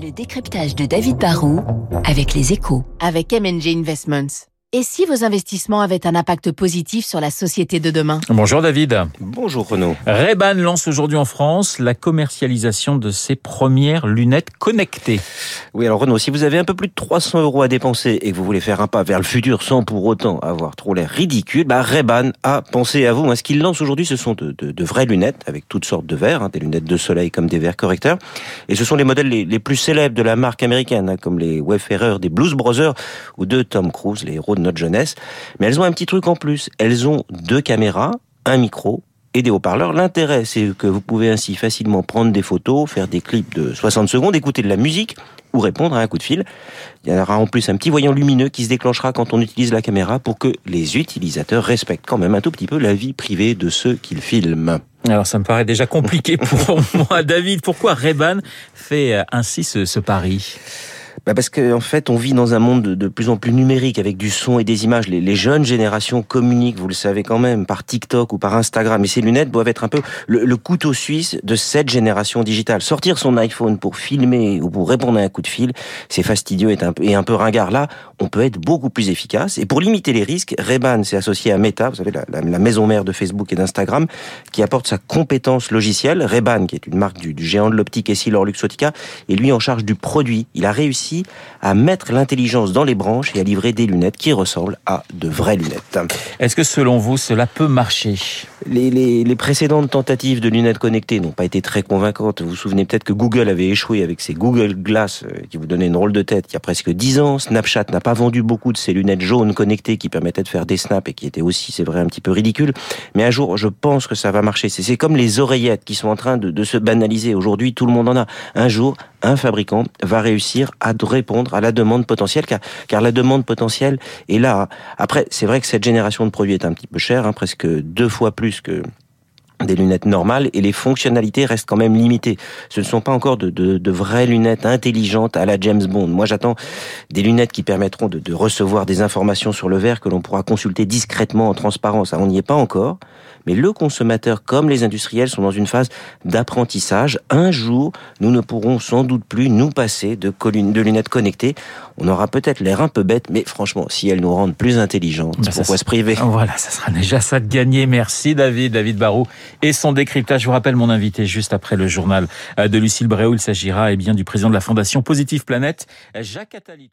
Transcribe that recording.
Le décryptage de David Barrault avec les échos. Avec MNG Investments. Et si vos investissements avaient un impact positif sur la société de demain Bonjour David. Bonjour Renaud. Ray-Ban lance aujourd'hui en France la commercialisation de ses premières lunettes connectées. Oui, alors Renaud, si vous avez un peu plus de 300 euros à dépenser et que vous voulez faire un pas vers le futur sans pour autant avoir trop l'air ridicule, bah Ray-Ban a pensé à vous. Ce qu'il lance aujourd'hui, ce sont de, de, de, vraies lunettes avec toutes sortes de verres, hein, des lunettes de soleil comme des verres correcteurs. Et ce sont les modèles les, les plus célèbres de la marque américaine, hein, comme les Wayfarers des Blues Brothers ou de Tom Cruise, les héros notre jeunesse. Mais elles ont un petit truc en plus. Elles ont deux caméras, un micro et des haut-parleurs. L'intérêt, c'est que vous pouvez ainsi facilement prendre des photos, faire des clips de 60 secondes, écouter de la musique ou répondre à un coup de fil. Il y aura en plus un petit voyant lumineux qui se déclenchera quand on utilise la caméra pour que les utilisateurs respectent quand même un tout petit peu la vie privée de ceux qu'ils filment. Alors ça me paraît déjà compliqué pour moi. David, pourquoi Reban fait ainsi ce, ce pari? Bah parce qu'en en fait, on vit dans un monde de, plus en plus numérique avec du son et des images. Les, jeunes générations communiquent, vous le savez quand même, par TikTok ou par Instagram. Et ces lunettes doivent être un peu le, couteau suisse de cette génération digitale. Sortir son iPhone pour filmer ou pour répondre à un coup de fil, c'est fastidieux et un, peu, et ringard. Là, on peut être beaucoup plus efficace. Et pour limiter les risques, Reban s'est associé à Meta, vous savez, la, maison mère de Facebook et d'Instagram, qui apporte sa compétence logicielle. Reban, qui est une marque du, géant de l'optique EssilorLuxottica, est lui en charge du produit. Il a réussi à mettre l'intelligence dans les branches et à livrer des lunettes qui ressemblent à de vraies lunettes. Est-ce que selon vous, cela peut marcher? Les, les, les, précédentes tentatives de lunettes connectées n'ont pas été très convaincantes. Vous vous souvenez peut-être que Google avait échoué avec ses Google Glass euh, qui vous donnaient une rôle de tête il y a presque 10 ans. Snapchat n'a pas vendu beaucoup de ces lunettes jaunes connectées qui permettaient de faire des snaps et qui étaient aussi, c'est vrai, un petit peu ridicules. Mais un jour, je pense que ça va marcher. C'est comme les oreillettes qui sont en train de, de se banaliser. Aujourd'hui, tout le monde en a. Un jour, un fabricant va réussir à répondre à la demande potentielle, car, car la demande potentielle est là. Après, c'est vrai que cette génération de produits est un petit peu chère, hein, presque deux fois plus que des lunettes normales et les fonctionnalités restent quand même limitées. Ce ne sont pas encore de, de, de vraies lunettes intelligentes à la James Bond. Moi, j'attends des lunettes qui permettront de, de, recevoir des informations sur le verre que l'on pourra consulter discrètement en transparence. On n'y est pas encore, mais le consommateur comme les industriels sont dans une phase d'apprentissage. Un jour, nous ne pourrons sans doute plus nous passer de, de lunettes connectées. On aura peut-être l'air un peu bête, mais franchement, si elles nous rendent plus intelligentes, bah pourquoi se priver? Voilà, ça sera déjà ça de gagner. Merci David, David Barou et son décryptage. Je vous rappelle mon invité juste après le journal de Lucille Bréau. Il s'agira eh bien du président de la Fondation Positive Planète, Jacques Attali.